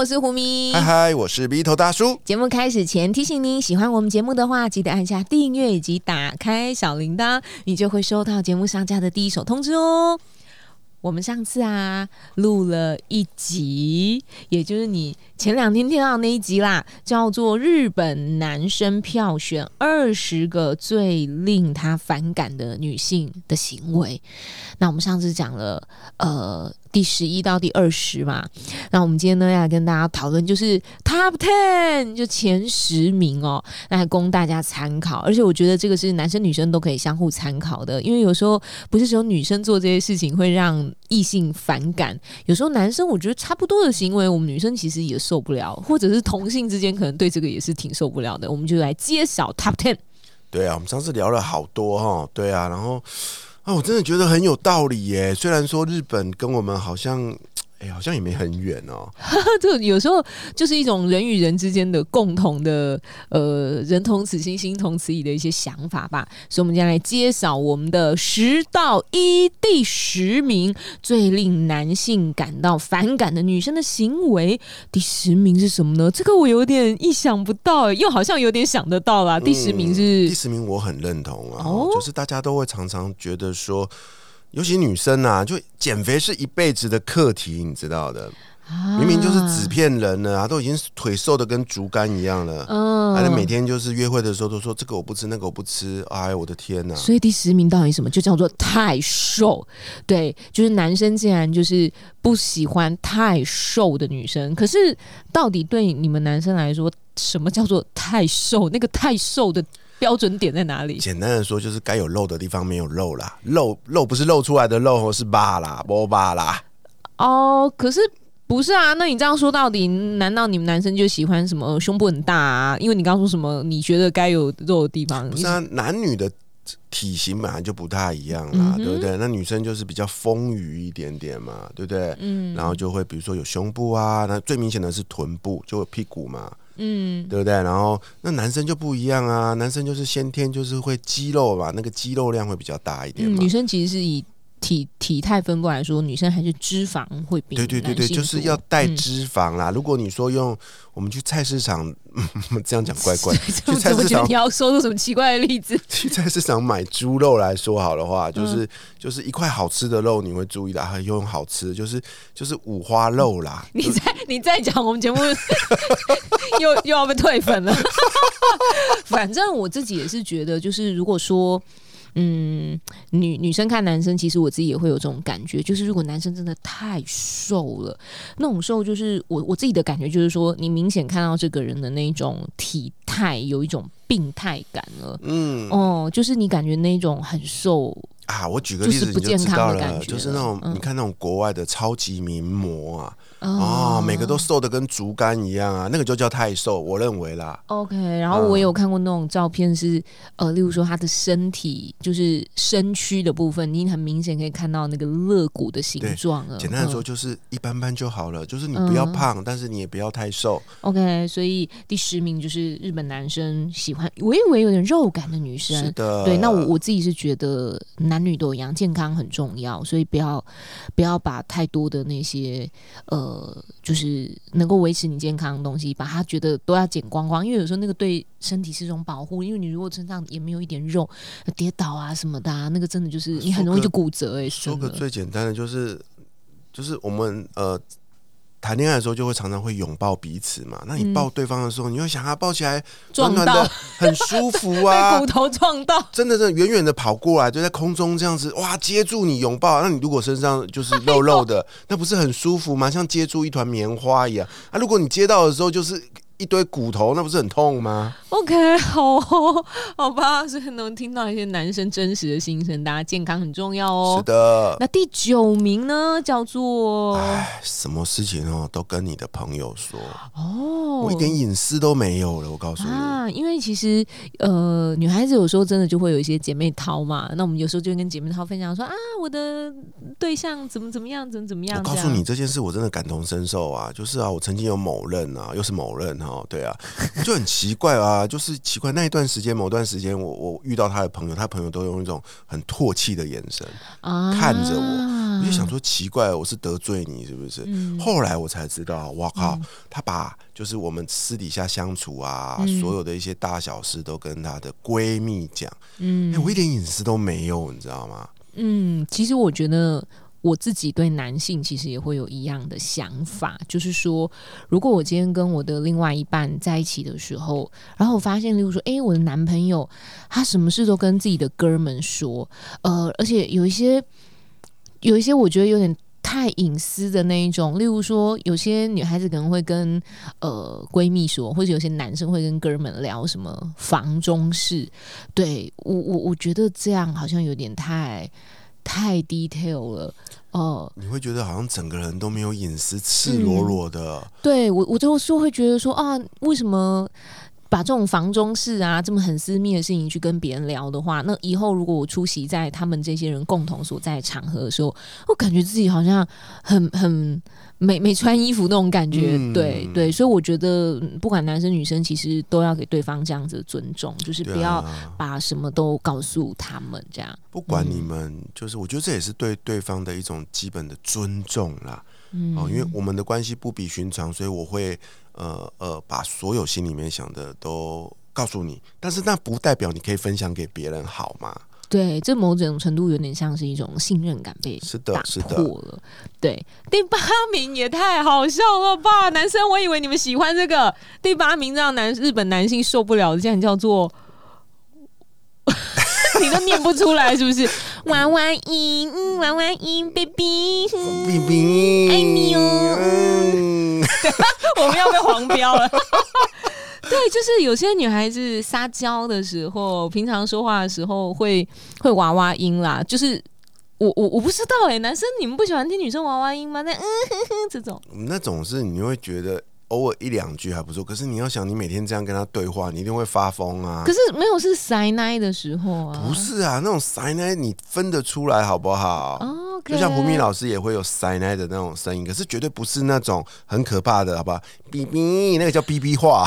我是胡咪。嗨嗨，我是鼻头大叔。节目开始前提醒您，喜欢我们节目的话，记得按下订阅以及打开小铃铛，你就会收到节目上架的第一手通知哦。我们上次啊录了一集，也就是你前两天听到那一集啦，叫做《日本男生票选二十个最令他反感的女性的行为》。那我们上次讲了，呃。第十一到第二十嘛，那我们今天呢要跟大家讨论就是 Top Ten 就前十名哦，那还供大家参考。而且我觉得这个是男生女生都可以相互参考的，因为有时候不是只有女生做这些事情会让异性反感，有时候男生我觉得差不多的行为，我们女生其实也受不了，或者是同性之间可能对这个也是挺受不了的。我们就来揭晓 Top Ten。对啊，我们上次聊了好多哈，对啊，然后。啊，我真的觉得很有道理耶！虽然说日本跟我们好像。哎，好像也没很远哦。这有时候就是一种人与人之间的共同的，呃，人同此心，心同此意的一些想法吧。所以，我们今天来揭晓我们的十到一第十名最令男性感到反感的女生的行为。第十名是什么呢？这个我有点意想不到，又好像有点想得到啦。第十名是第十名，我很认同啊。哦，就是大家都会常常觉得说。尤其女生啊，就减肥是一辈子的课题，你知道的。明明就是纸片人了啊，都已经腿瘦的跟竹竿一样了。嗯，还每天就是约会的时候都说这个我不吃，那个我不吃。哎，我的天哪！所以第十名到底什么？就叫做太瘦。对，就是男生竟然就是不喜欢太瘦的女生。可是到底对你们男生来说，什么叫做太瘦？那个太瘦的。标准点在哪里？简单的说，就是该有肉的地方没有肉啦。肉肉不是露出来的肉，是疤啦，波疤啦。哦，可是不是啊？那你这样说到底，难道你们男生就喜欢什么胸部很大啊？因为你刚说什么，你觉得该有肉的地方？不是啊，男女的体型本来就不太一样啦，对不对？那女生就是比较丰腴一点点嘛，对不对？嗯，然后就会比如说有胸部啊，那最明显的是臀部，就有屁股嘛。嗯，对不对？然后那男生就不一样啊，男生就是先天就是会肌肉吧，那个肌肉量会比较大一点嘛。女生其实是以。体体态分布来说，女生还是脂肪会比对对对对，就是要带脂肪啦。如果你说用我们去菜市场，这样讲怪怪。去菜市场你要说出什么奇怪的例子？去菜市场买猪肉来说好的话，就是就是一块好吃的肉，你会注意到它用好吃，就是就是五花肉啦。你再你再讲，我们节目 又又要被退粉了。反正我自己也是觉得，就是如果说。嗯，女女生看男生，其实我自己也会有这种感觉，就是如果男生真的太瘦了，那种瘦就是我我自己的感觉，就是说你明显看到这个人的那种体态有一种病态感了。嗯，哦，就是你感觉那种很瘦。啊，我举个例子你就知道了，就是那种你看那种国外的超级名模啊，哦，每个都瘦的跟竹竿一样啊，那个就叫太瘦，我认为啦。OK，然后我也有看过那种照片，是呃，例如说他的身体就是身躯的部分，你很明显可以看到那个肋骨的形状了。简单的说，就是一般般就好了，就是你不要胖，但是你也不要太瘦。OK，所以第十名就是日本男生喜欢我以为有点肉感的女生。是的，对，那我我自己是觉得男。女都一样，健康很重要，所以不要不要把太多的那些呃，就是能够维持你健康的东西，把它觉得都要剪光光。因为有时候那个对身体是一种保护，因为你如果身上也没有一点肉，跌倒啊什么的，啊那个真的就是你很容易就骨折。哎，说个最简单的，就是就是我们呃。谈恋爱的时候就会常常会拥抱彼此嘛，那你抱对方的时候，你会想啊，抱起来暖暖的，很舒服啊，骨头撞到，真的是远远的跑过来，就在空中这样子哇，接住你拥抱。那你如果身上就是肉肉的，那不是很舒服吗？像接住一团棉花一样。啊，如果你接到的时候就是一堆骨头，那不是很痛吗？OK，好哦，好吧，所以能听到一些男生真实的心声，大家健康很重要哦。是的，那第九名呢，叫做哎，什么事情哦，都跟你的朋友说，哦，我一点隐私都没有了。我告诉你，啊，因为其实呃，女孩子有时候真的就会有一些姐妹淘嘛，那我们有时候就会跟姐妹淘分享说啊，我的对象怎么怎么样，怎么怎么样。我告诉你这件事，我真的感同身受啊！就是啊，我曾经有某任啊，又是某任哈，对啊，就很奇怪啊，就是奇怪那一段时间，某段时间我我遇到他的朋友，他朋友都用一种很唾弃的眼神啊，看着我，我就想说奇怪，我是得罪你是不是？嗯后来我才知道，哇靠，他把就是我们私底下相处啊，嗯所有的一些大小事都跟她的闺蜜讲，嗯哎、我一点隐私都没有，你知道吗？嗯，其实我觉得。我自己对男性其实也会有一样的想法，就是说，如果我今天跟我的另外一半在一起的时候，然后我发现，例如说，诶，我的男朋友他什么事都跟自己的哥们说，呃，而且有一些有一些我觉得有点太隐私的那一种，例如说，有些女孩子可能会跟呃闺蜜说，或者有些男生会跟哥们聊什么房中事，对我我我觉得这样好像有点太太 detail 了，哦、你会觉得好像整个人都没有隐私，赤裸裸的。对我，我就是会觉得说啊，为什么把这种房中事啊这么很私密的事情去跟别人聊的话，那以后如果我出席在他们这些人共同所在的场合的时候，我感觉自己好像很很没没穿衣服那种感觉。嗯对对，所以我觉得嗯不管男生女生，其实都要给对方这样子的尊重，就是不要啊，把什么都告诉他们这样。不管你们，就是我觉得这也是对对方的一种基本的尊重啦。嗯，哦，因为我们的关系不比寻常，所以我会呃呃把所有心里面想的都告诉你，但是那不代表你可以分享给别人，好吗？对，这某种程度有点像是一种信任感被是的，是的，破了。对，第八名也太好笑了吧！男生，我以为你们喜欢这个。第八名让男日本男性受不了的，竟然叫做。你都念不出来是不是？娃娃音，嗯娃娃音，baby，baby，，爱你哦嗯，我们要被黄标了。对，就是有些女孩子撒娇的时候，平常说话的时候会会娃娃音啦。就是我我我不知道哎、男生你们不喜欢听女生娃娃音吗？那嗯哼哼这种，那种是你会觉得偶尔一两句还不错，可是你要想，你每天这样跟他对话，你一定会发疯啊可。是没有是塞奶的时候啊。不是啊，那种塞奶你分得出来好不好？哦就像胡明老师也会有塞奶的那种声音，可是绝对不是那种很可怕的，好不好？哔哔，那个叫哔哔话。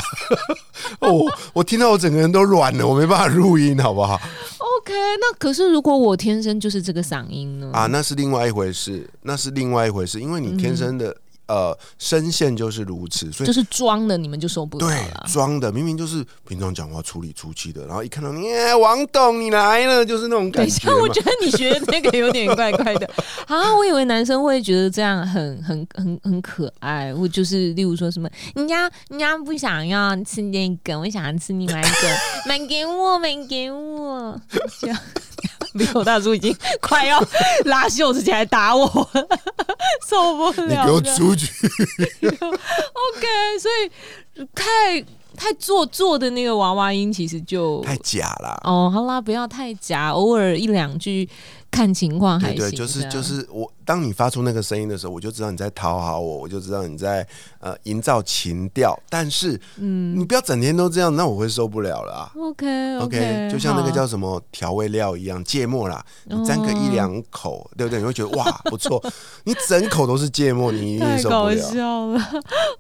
哦，我听到我整个人都软了，我没办法录音，好不好？OK，那可是如果我天生就是这个嗓音呢？啊，那是另外一回事，那是另外一回事，因为你天生的、呃声线就是如此，所以就是装的，你们就受不了对了。装的明明就是平常讲话粗里粗气的，然后一看到你，哎王董你来了，就是那种等一下，感觉我觉得你学的那个有点怪怪的 啊！我以为男生会觉得这样很很很很可爱，或就是例如说什么，人家人家不想要吃那个，我想要吃另外一个，买给我，买给我，这样。李口大叔已经快要拉袖子起来打我了，受不了。你给我出去！OK，所以太太做作的那个娃娃音，其实就太假了。哦，好啦，不要太假，偶尔一两句看情况还行。对对，就是就是我，当你发出那个声音的时候，我就知道你在讨好我，我就知道你在呃营造情调。但是，嗯，你不要整天都这样，那我会受不了了啊。OK OK，就像那个叫什么调味料一样，芥末啦，你沾个一两口，对不对？你会觉得哇不错，你整口都是芥末，你一定太搞受不了。笑了。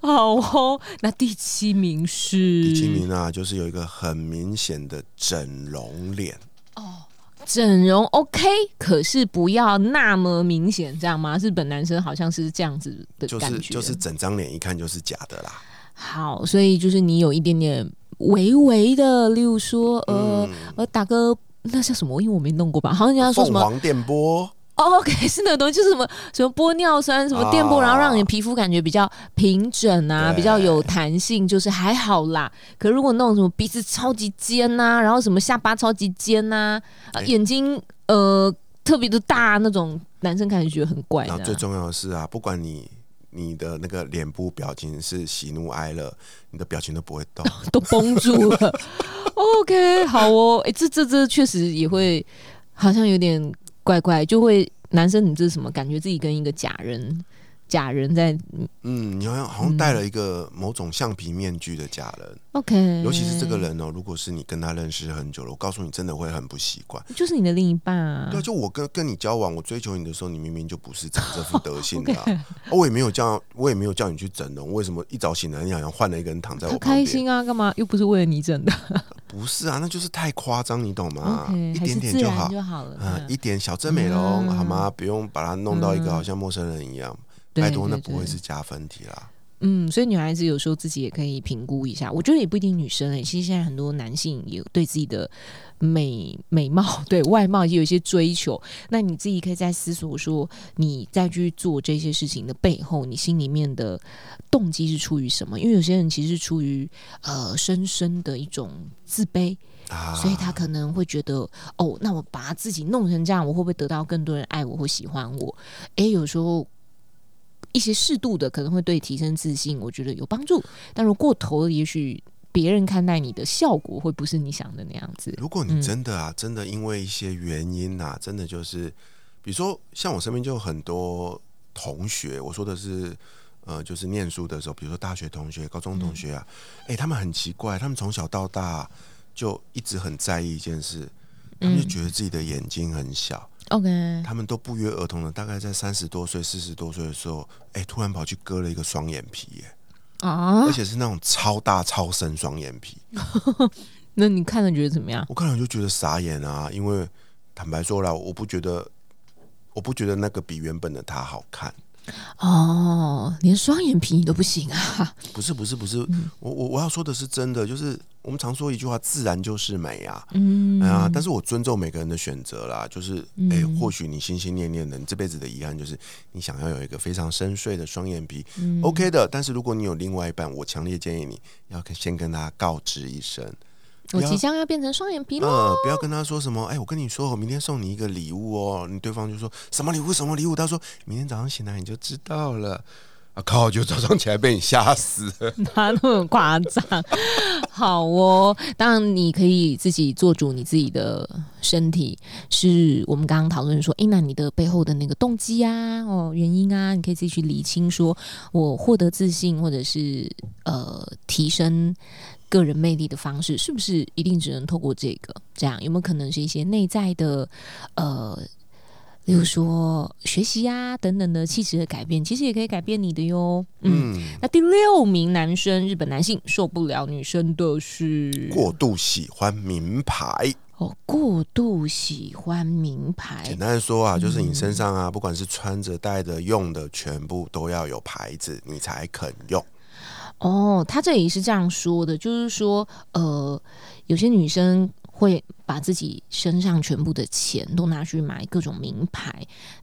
好哦，那第七名是第七名啊，就是有一个很明显的整容脸，整容 OK，可是不要那么明显，这样吗？日本男生好像是这样子的感觉，是就是整张脸一看就是假的啦。好，所以就是你有一点点微微的，例如说呃、嗯呃打个那叫什么？因为我没弄过吧，好像人家说什么黄电波，哦，OK，是那个东西，就是什么什么玻尿酸、什么电波，啊然后让你皮肤感觉比较平整啊，比较有弹性，就是还好啦。可如果那种什么鼻子超级尖呐、然后什么下巴超级尖呐、眼睛呃特别的大那种，男生看起来觉得很怪的然后最重要的是啊，不管你你的那个脸部表情是喜怒哀乐，你的表情都不会动，都绷住了。OK，好哦，哎，这这这确实也会好像有点怪怪，就会男生你这是什么？感觉自己跟一个假人。假人在，嗯，你好像好像戴了一个某种橡皮面具的假人。OK，尤其是这个人哦，如果是你跟他认识很久了，我告诉你，真的会很不习惯。就是你的另一半啊。对，就我跟跟你交往，我追求你的时候，你明明就不是长这副德性的。我也没有叫，我也没有叫你去整容。为什么一早醒来，你好像换了一个人躺在我旁边？开心啊，干嘛？又不是为了你整的。不是啊，那就是太夸张，你懂吗？一点点就好就好了。嗯，一点小真美容好吗？不用把它弄到一个好像陌生人一样。拜托，那不会是加分题啦。嗯，所以女孩子有时候自己也可以评估一下。我觉得也不一定女生诶，其实现在很多男性也对自己的美美貌、对外貌也有一些追求。那你自己可以在思索说，你再去做这些事情的背后，你心里面的动机是出于什么？因为有些人其实是出于呃深深的一种自卑啊，所以他可能会觉得哦，那我把自己弄成这样，我会不会得到更多人爱我或喜欢我？诶，有时候。一些适度的可能会对提升自信，我觉得有帮助。但如果过头了，也许别人看待你的效果会不是你想的那样子。如果你真的啊，真的因为一些原因啊，真的就是，比如说像我身边就有很多同学，我说的是呃，就是念书的时候，比如说大学同学、高中同学啊，哎，他们很奇怪，他们从小到大就一直很在意一件事，他们就觉得自己的眼睛很小。OK，他们都不约而同的，大概在三十多岁、四十多岁的时候，哎，突然跑去割了一个双眼皮，耶！啊，而且是那种超大超深双眼皮。那你看了觉得怎么样？我看了就觉得傻眼啊，因为坦白说了，我不觉得，我不觉得那个比原本的他好看。哦，连双眼皮你都不行啊？不是不是不是，我我我要说的是真的，就是我们常说一句话，自然就是美啊。嗯，啊，但是我尊重每个人的选择啦。就是哎，或许你心心念念的，你这辈子的遗憾就是你想要有一个非常深邃的双眼皮，OK 的。但是如果你有另外一半，我强烈建议你要先跟他告知一声。我即将要变成双眼皮了。不要跟他说什么，哎，我跟你说，我明天送你一个礼物哦。你对方就说什么礼物？什么礼物？他说明天早上醒来你就知道了。啊靠！就早上起来被你吓死，哪 那么夸张？好哦，当然你可以自己做主你自己的身体。是我们刚刚讨论说，哎，那你的背后的那个动机啊，哦，原因啊，你可以自己去理清。说我获得自信，或者是呃提升。个人魅力的方式是不是一定只能透过这个？这样有没有可能是一些内在的，呃，例如说学习啊等等的气质的改变，其实也可以改变你的哟。嗯，那第六名男生，日本男性受不了女生的是过度喜欢名牌哦，过度喜欢名牌。简单的说啊，就是你身上啊，不管是穿着、戴的、用的，全部都要有牌子，你才肯用。哦，他这里是这样说的，就是说，呃，有些女生会把自己身上全部的钱都拿去买各种名牌，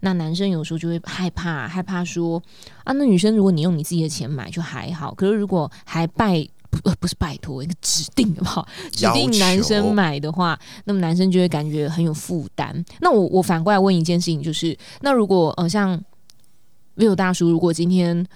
那男生有时候就会害怕，害怕说啊，那女生如果你用你自己的钱买就还好，可是如果还拜不不是拜托一个指定的哈，指定男生买的话，那么男生就会感觉很有负担。那我我反过来问一件事情，就是那如果呃像 Will 大叔，如果今天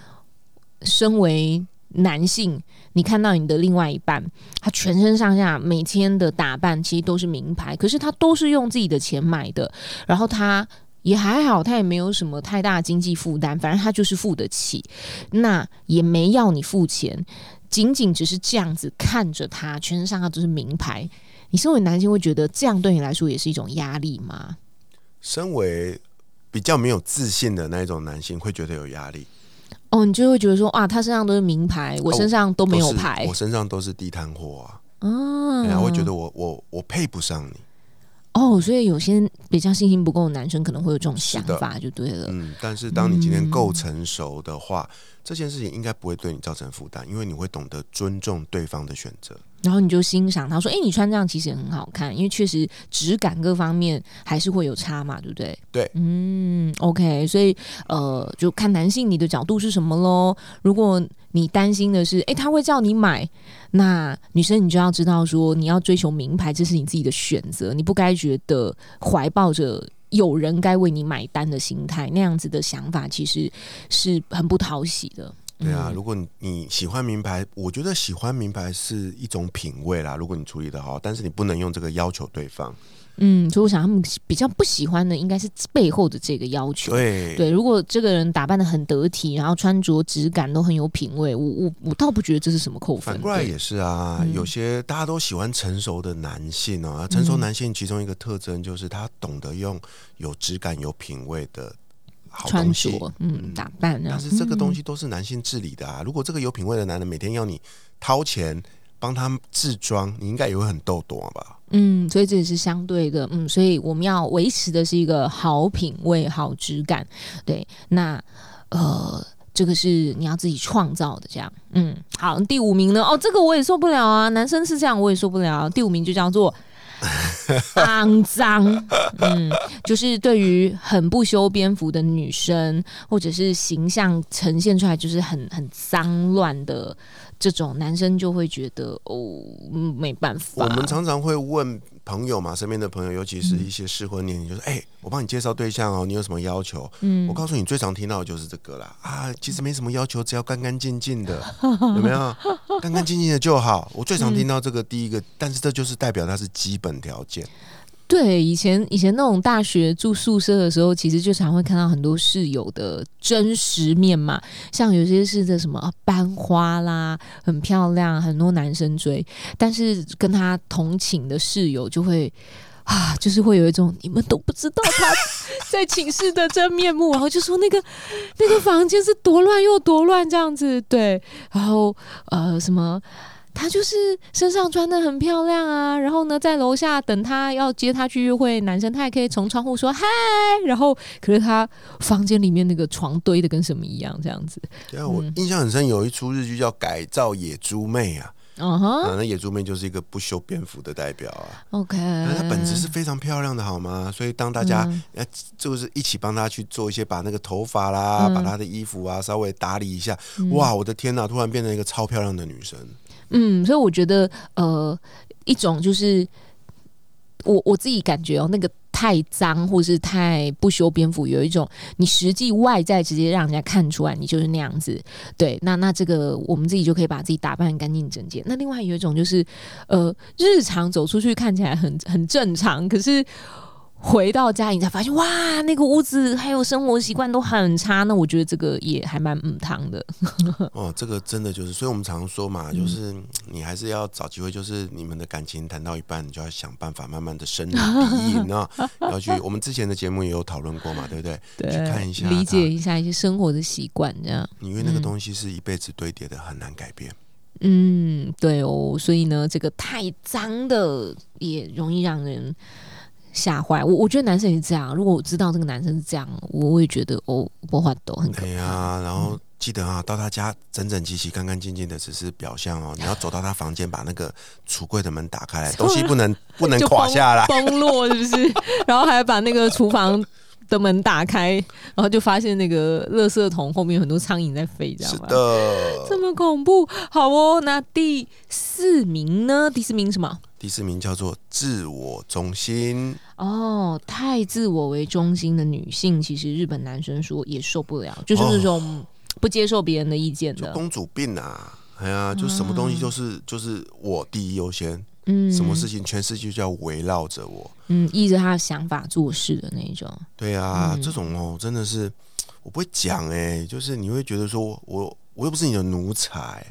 身为男性，你看到你的另外一半，他全身上下每天的打扮其实都是名牌，可是他都是用自己的钱买的，然后他也还好，他也没有什么太大的经济负担，反正他就是付得起，那也没要你付钱，仅仅只是这样子看着他全身上下都是名牌，你身为男性会觉得这样对你来说也是一种压力吗？身为比较没有自信的那一种男性，会觉得有压力。哦，你就会觉得说，哇，他身上都是名牌，我身上都没有牌，我身上都是地摊货啊。哦，然后，会觉得我我我配不上你。哦，所以有些比较信心不够的男生可能会有这种想法，就对了。嗯，但是当你今天够成熟的话，这件事情应该不会对你造成负担，因为你会懂得尊重对方的选择。然后你就欣赏他说：“哎，你穿这样其实也很好看，因为确实质感各方面还是会有差嘛，对不对？”对，嗯，OK，所以呃，就看男性你的角度是什么喽。如果你担心的是，哎，他会叫你买，那女生你就要知道说，你要追求名牌，这是你自己的选择，你不该觉得怀抱着。有人该为你买单的心态，那样子的想法其实是很不讨喜的。对啊，如果你你喜欢名牌，我觉得喜欢名牌是一种品味啦。如果你处理的好，但是你不能用这个要求对方。嗯，所以我想他们比较不喜欢的应该是背后的这个要求。对对，如果这个人打扮的很得体，然后穿着质感都很有品味，我我我倒不觉得这是什么扣分。反过来也是啊，有些大家都喜欢成熟的男性哦，成熟男性其中一个特征就是他懂得用有质感、有品味的。穿着，嗯，打扮，但是这个东西都是男性治理的啊。如果这个有品味的男人每天要你掏钱帮他制装，你应该也会很逗多吧？嗯，所以这也是相对的，嗯，所以我们要维持的是一个好品味、好质感。对，那呃，这个是你要自己创造的，这样，嗯，好，第五名呢？哦，这个我也受不了啊，男生是这样，我也受不了。第五名就叫做。肮脏，嗯，就是对于很不修边幅的女生，或者是形象呈现出来就是很很脏乱的这种男生，就会觉得哦，没办法。我们常常会问。朋友嘛，身边的朋友，尤其是一些适婚年龄，就是哎，我帮你介绍对象哦，你有什么要求？嗯，我告诉你，最常听到的就是这个啦。啊，其实没什么要求，只要干干净净的，有没有？干干净净的就好。我最常听到这个第一个，但是这就是代表它是基本条件。对，以前以前那种大学住宿舍的时候，其实就常会看到很多室友的真实面嘛，像有些是的什么班花啦，很漂亮，很多男生追，但是跟他同寝的室友就会啊，就是会有一种你们都不知道他 在寝室的真面目，然后就说那个那个房间是多乱又多乱这样子，对，然后呃什么。他就是身上穿的很漂亮啊，然后呢，在楼下等她要接她去约会，男生他也可以从窗户说嗨，然后可是她房间里面那个床堆的跟什么一样，这样子。对啊，我印象很深，有一出日剧叫《改造野猪妹》啊，嗯哼，那野猪妹就是一个不修边幅的代表啊。OK，那她本质是非常漂亮的，好吗？所以当大家呃就是一起帮她去做一些，把那个头发啦，把她的衣服啊稍微打理一下，哇，我的天哪，突然变成一个超漂亮的女生。嗯，所以我觉得，呃，一种就是我我自己感觉哦，那个太脏或是太不修边幅，有一种你实际外在直接让人家看出来你就是那样子，对，那那这个我们自己就可以把自己打扮干净整洁。那另外有一种就是，呃，日常走出去看起来很很正常，可是。回到家，你才发现哇，那个屋子还有生活习惯都很差。那我觉得这个也还蛮嗯汤的。哦，这个真的就是，所以我们常说嘛，就是你还是要找机会，就是你们的感情谈到一半，你就要想办法慢慢的深入敌意，那要去。我们之前的节目也有讨论过嘛，对不对？对，去看一下，理解一下一些生活的习惯，这样。因为那个东西是一辈子堆叠的，很难改变。嗯，对哦，所以呢，这个太脏的也容易让人。吓坏我！我觉得男生也是这样。如果我知道这个男生是这样，我会觉得哦，不话都很可怕。对啊，然后记得啊，到他家整整齐齐、干干净净的，只是表象哦。你要走到他房间，把那个橱柜的门打开来，东西不能 不能垮下来、崩落，是不是？然后还要把那个厨房的门打开，然后就发现那个垃圾桶后面有很多苍蝇在飞，这样吗？是的，这么恐怖。好哦，那第四名呢？第四名什么？第四名叫做自我中心哦，太自我为中心的女性，其实日本男生说也受不了，就是那种不接受别人的意见的公主病啊！哎呀，就什么东西就是就是我第一优先，嗯，什么事情全世界就要围绕着我，嗯，依着他的想法做事的那种。对啊，这种哦，真的是我不会讲哎，就是你会觉得说我我又不是你的奴才。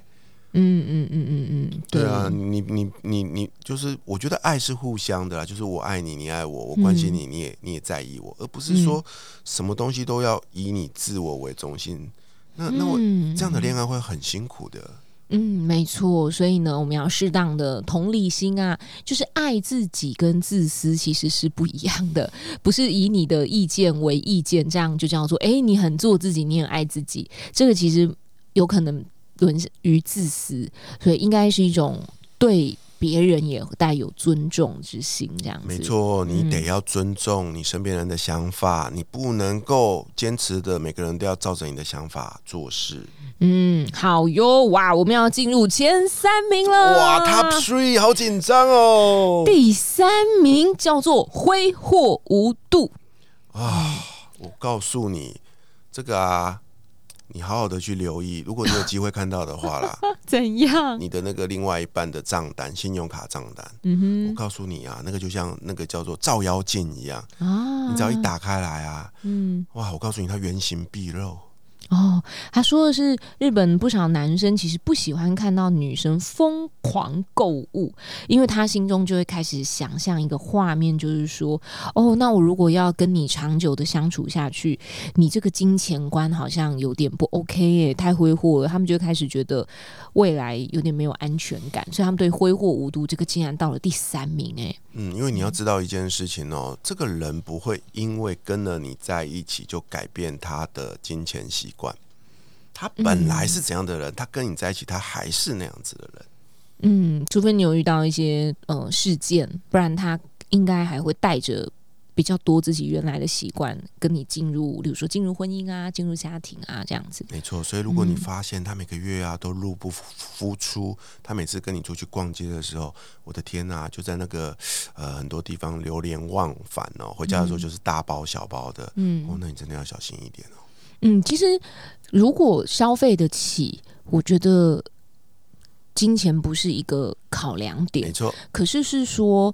嗯嗯嗯嗯嗯，对啊，你你你你就是，我觉得爱是互相的啦，就是我爱你，你爱我，我关心你，你也你也在意我，而不是说什么东西都要以你自我为中心。那那我这样的恋爱会很辛苦的。嗯，没错，所以呢，我们要适当的同理心啊，就是爱自己跟自私其实是不一样的，不是以你的意见为意见，这样就叫做哎，你很做自己，你很爱自己，这个其实有可能。沦于自私，所以应该是一种对别人也带有尊重之心，这样子。没错，你得要尊重你身边人的想法，你不能够坚持的每个人都要照着你的想法做事。嗯，好哟，哇，我们要进入前三名了，哇，Top Three，好紧张哦。第三名叫做挥霍无度。啊，我告诉你，这个啊，你好好的去留意，如果你有机会看到的话啦，怎样？你的那个另外一半的账单，信用卡账单，嗯哼我告诉你啊，那个就像那个叫做照妖镜一样，啊，你只要一打开来啊，嗯哇，我告诉你，它原形毕露。哦，他说的是日本不少男生其实不喜欢看到女生疯狂购物，因为他心中就会开始想象一个画面，就是说，哦，那我如果要跟你长久的相处下去，你这个金钱观好像有点不 OK 耶，太挥霍了，他们就开始觉得未来有点没有安全感，所以他们对挥霍无度这个竟然到了第三名，哎，嗯，因为你要知道一件事情哦，这个人不会因为跟了你在一起就改变他的金钱习惯。他本来是怎样的人，他跟你在一起，他还是那样子的人。嗯，除非你有遇到一些呃事件，不然他应该还会带着比较多自己原来的习惯跟你进入，比如说进入婚姻啊，进入家庭啊这样子。没错，所以如果你发现他每个月啊都入不敷出，他每次跟你出去逛街的时候，我的天呐、就在那个呃很多地方流连忘返哦，回家的时候就是大包小包的，嗯哦，那你真的要小心一点哦。嗯，其实如果消费得起，我觉得金钱不是一个考量点没点，错，可是是说。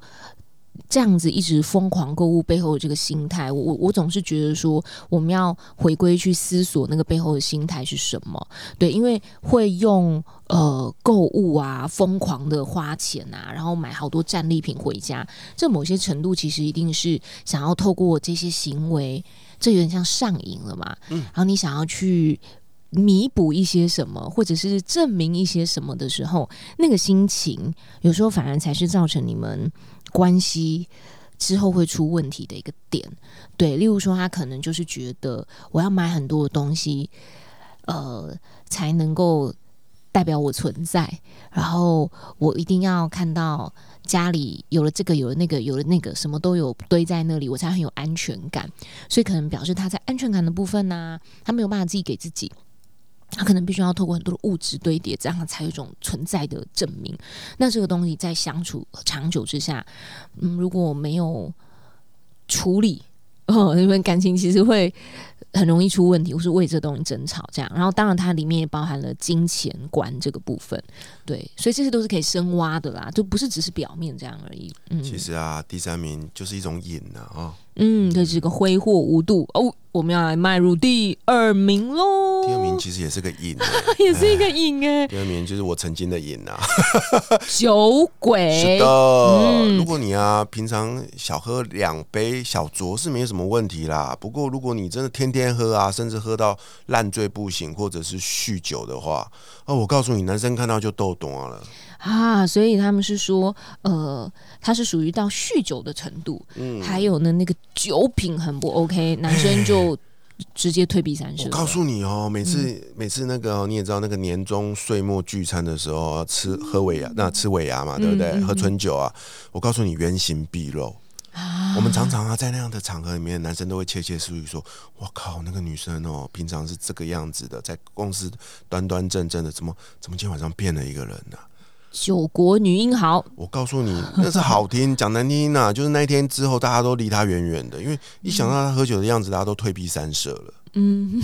这样子一直疯狂购物背后的这个心态，我我我总是觉得说，我们要回归去思索那个背后的心态是什么。对，因为会用呃购物啊，疯狂的花钱啊，然后买好多战利品回家，这某些程度其实一定是想要透过这些行为，这有点像上瘾了嘛。嗯然后你想要去。弥补一些什么，或者是证明一些什么的时候，那个心情有时候反而才是造成你们关系之后会出问题的一个点。对，例如说，他可能就是觉得我要买很多的东西，呃，才能够代表我存在，然后我一定要看到家里有了这个，有了那个，有了那个，什么都有堆在那里，我才很有安全感。所以可能表示他在安全感的部分呢、他没有办法自己给自己。他可能必须要透过很多的物质堆叠，这样才有一种存在的证明。那这个东西在相处长久之下，嗯，如果没有处理，哦，你们感情其实会很容易出问题，或是为这东西争吵这样。然后，当然它里面也包含了金钱观这个部分，对，所以这些都是可以深挖的啦，就不是只是表面这样而已。嗯，其实啊，第三名就是一种瘾呢啊。嗯，这是个挥霍无度哦。我们要来迈入第二名喽，第二名其实也是个瘾、欸，也是一个瘾哎，第二名就是我曾经的瘾啊、酒鬼。是的，嗯如果你啊平常小喝两杯小酌是没有什么问题啦。不过如果你真的天天喝啊，甚至喝到烂醉不醒，或者是酗酒的话，啊，我告诉你，男生看到就都懂了。啊，所以他们是说，呃，他是属于到酗酒的程度，嗯，还有呢，那个酒品很不 OK，男生就直接退避三舍。我告诉你哦，每次、嗯。每次那个哦你也知道，那个年终岁末聚餐的时候，吃喝尾牙，那吃尾牙嘛，对不对？嗯嗯喝春酒啊，我告诉你，原形毕露。啊。我们常常啊，在那样的场合里面，男生都会窃窃私语说：“我靠，那个女生哦，平常是这个样子的，在公司端端正正的，怎么怎么今天晚上变了一个人呢、九国女英豪，我告诉你，那是好听，讲难听啊，就是那一天之后，大家都离他远远的，因为一想到他喝酒的样子，大家都退避三舍了，嗯，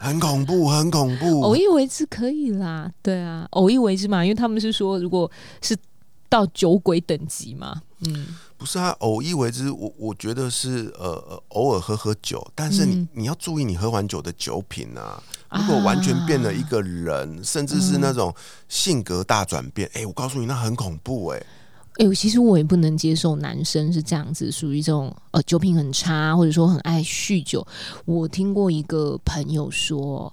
很恐怖，很恐怖。偶一为之可以啦，对啊，偶一为之嘛，因为他们是说，如果是到酒鬼等级吗，嗯，不是啊，偶一为之，我我觉得是呃呃，偶尔喝喝酒，但是你、嗯你要注意你喝完酒的酒品啊。如果完全变了一个人，甚至是那种性格大转变，哎、我告诉你，那很恐怖哎、哎、其实我也不能接受男生是这样子，属于这种呃酒品很差，或者说很爱酗酒。我听过一个朋友说，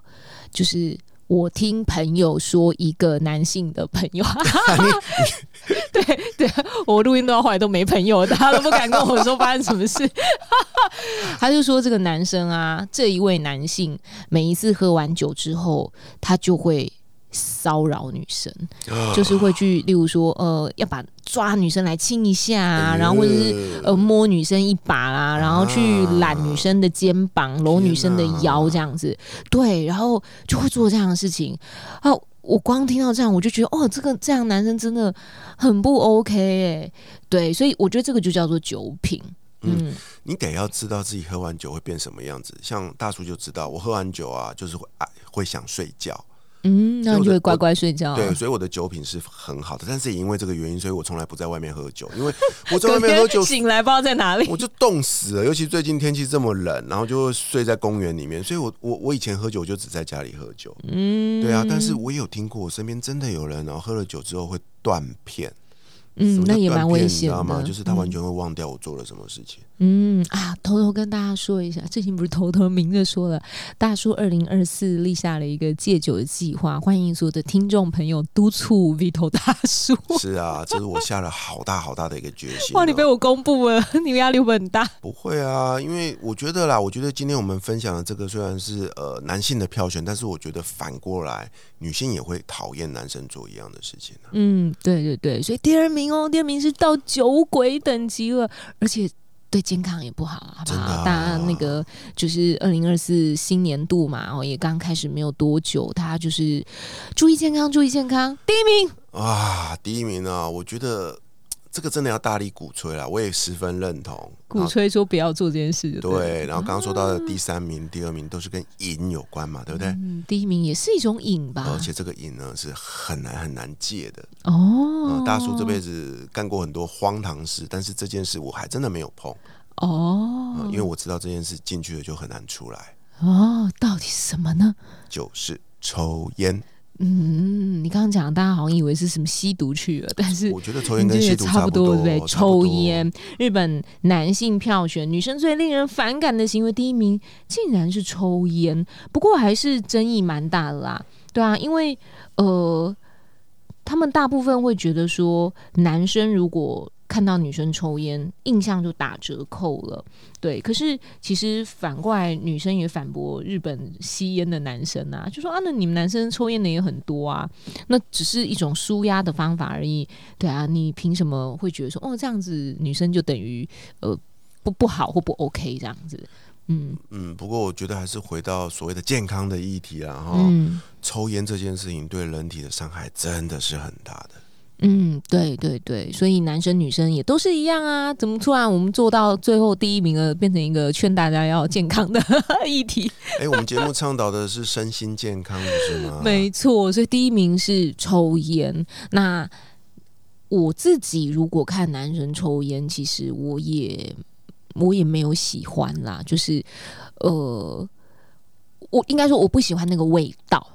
就是我听朋友说，一个男性的朋友，对对，我录音到后来都没朋友，大家都不敢跟我说发生什么事。他就说这个男生啊，这一位男性每一次喝完酒之后，他就会骚扰女生。就是会去，例如说，呃，要把抓女生来亲一下啊，然后或者是呃摸女生一把啦，然后去揽女生的肩膀、搂女生的腰这样子，对，然后就会做这样的事情啊。我光听到这样，我就觉得哦，这个这样男生真的很不 OK 哎，对，所以我觉得这个就叫做酒品。嗯你得要知道自己喝完酒会变什么样子。像大叔就知道，我喝完酒啊，就是会爱会想睡觉。嗯，那你就会乖乖睡觉。对，所以我的酒品是很好的，但是也因为这个原因，所以我从来不在外面喝酒，因为我在外面喝酒 醒来不知道在哪里，我就冻死了。尤其最近天气这么冷，然后就会睡在公园里面，所以我我我以前喝酒就只在家里喝酒。嗯，对啊，但是我也有听过，我身边真的有人，然后喝了酒之后会断片。嗯，那也蛮危险的，你知道吗？就是他完全会忘掉我做了什么事情。嗯啊，偷偷跟大家说一下，最近不是偷偷明着说了，大叔二零二四立下了一个戒酒的计划，欢迎所有的听众朋友督促 Vito 大叔。是啊，这是我下了好大好大的一个决心。哇，你被我公布了，你压力会很大？不会啊，因为我觉得啦，我觉得今天我们分享的这个虽然是呃男性的票选，但是我觉得反过来女性也会讨厌男生做一样的事情。嗯，对对对，所以第二名哦，第二名是到酒鬼等级了，而且。对健康也不好，好不好？大家那个就是二零二四新年度嘛，哦，也刚开始没有多久，大家就是注意健康，注意健康，第一名啊，第一名啊，我觉得。这个真的要大力鼓吹了，我也十分认同。鼓吹说不要做这件事，对。然后刚刚说到的第三名、第二名都是跟瘾有关嘛，对不对？嗯第一名也是一种瘾吧，而且这个瘾呢是很难很难戒的哦。大叔这辈子干过很多荒唐事，但是这件事我还真的没有碰哦，因为我知道这件事进去了就很难出来哦。到底是什么呢？就是抽烟。嗯，你刚刚讲，大家好像以为是什么吸毒去了，但是我觉得抽烟跟吸毒差不多，对不对？抽烟，日本男性票选女生最令人反感的行为第一名，竟然是抽烟。不过还是争议蛮大的啦，对啊，因为呃，他们大部分会觉得说，男生如果看到女生抽烟，印象就打折扣了。对，可是其实反过来，女生也反驳日本吸烟的男生啊，就说啊，那你们男生抽烟的也很多啊，那只是一种舒压的方法而已。对啊，你凭什么会觉得说，哦，这样子女生就等于呃不不好或不 OK 这样子？嗯嗯，不过我觉得还是回到所谓的健康的议题啊，哈，抽烟这件事情对人体的伤害真的是很大的。嗯，对对对，所以男生女生也都是一样啊。怎么突然我们做到最后第一名了，变成一个劝大家要健康的 议题？哎，我们节目倡导的是身心健康，是吗？没错，所以第一名是抽烟。那我自己如果看男生抽烟，其实我也我也没有喜欢啦，就是呃，我应该说我不喜欢那个味道。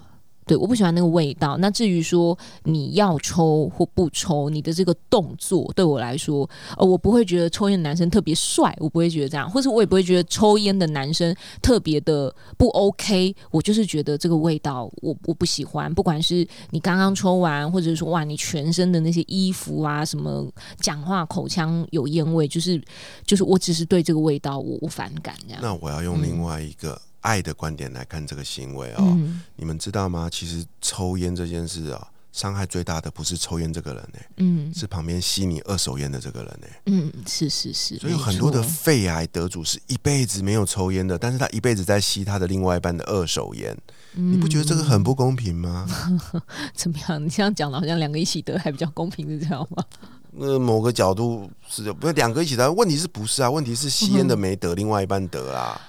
对，我不喜欢那个味道。那至于说你要抽或不抽，你的这个动作对我来说，呃，我不会觉得抽烟的男生特别帅，我不会觉得这样，或者我也不会觉得抽烟的男生特别的不 OK。我就是觉得这个味道，我我不喜欢。不管是你刚刚抽完，或者说哇，你全身的那些衣服啊，什么讲话口腔有烟味，就是就是，我只是对这个味道我我反感这样。那我要用另外一个。爱的观点来看这个行为哦，你们知道吗？其实抽烟这件事啊，伤害最大的不是抽烟这个人呢，嗯，是旁边吸你二手烟的这个人呢，嗯，是是是，所以很多的肺癌得主是一辈子没有抽烟的，但是他一辈子在吸他的另外一半的二手烟，你不觉得这个很不公平吗？怎么样？你这样讲的好像两个一起得还比较公平，是这样吗？那某个角度是不是两个一起得？问题是不是啊？问题是吸烟的没得，另外一半得啦。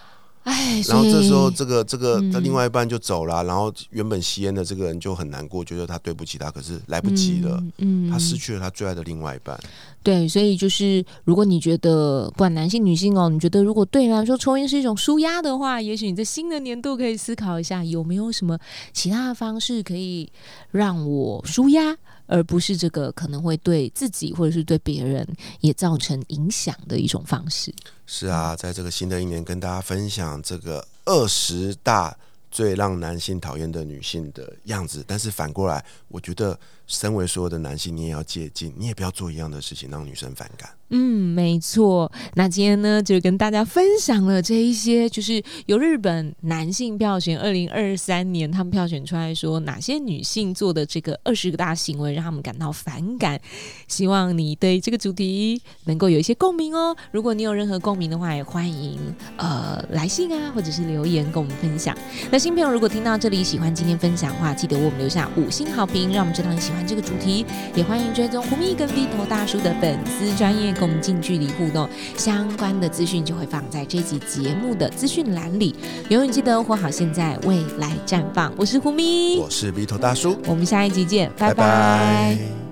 哎，然后这时候这个这个他另外一半就走了，然后原本吸烟的这个人就很难过，觉得他对不起他，可是来不及了，嗯，他失去了他最爱的另外一半。对，所以就是如果你觉得不管男性女性哦，你觉得如果对你来说抽烟是一种舒压的话，也许你在新的年度可以思考一下，有没有什么其他的方式可以让我舒压。而不是这个可能会对自己或者是对别人也造成影响的一种方式。是啊，在这个新的一年跟大家分享这个二十大最让男性讨厌的女性的样子，但是反过来，我觉得身为所有的男性，你也要借鉴，你也不要做一样的事情让女生反感。嗯，没错。那今天呢，就跟大家分享了这一些，就是由日本男性票选二零二三年他们票选出来说哪些女性做的这个二十个大行为让他们感到反感。希望你对这个主题能够有一些共鸣哦。如果你有任何共鸣的话，也欢迎呃来信啊，或者是留言跟我们分享。那新朋友如果听到这里喜欢今天分享的话，记得为我们留下五星好评，让我们知道你喜欢。这个主题，也欢迎追踪胡咪跟 V 头大叔的粉丝专业，跟我们近距离互动。相关的资讯就会放在这集节目的资讯栏里。永远记得活好现在，未来绽放。我是胡咪，我是鼻头大叔，我们下一集见，拜拜拜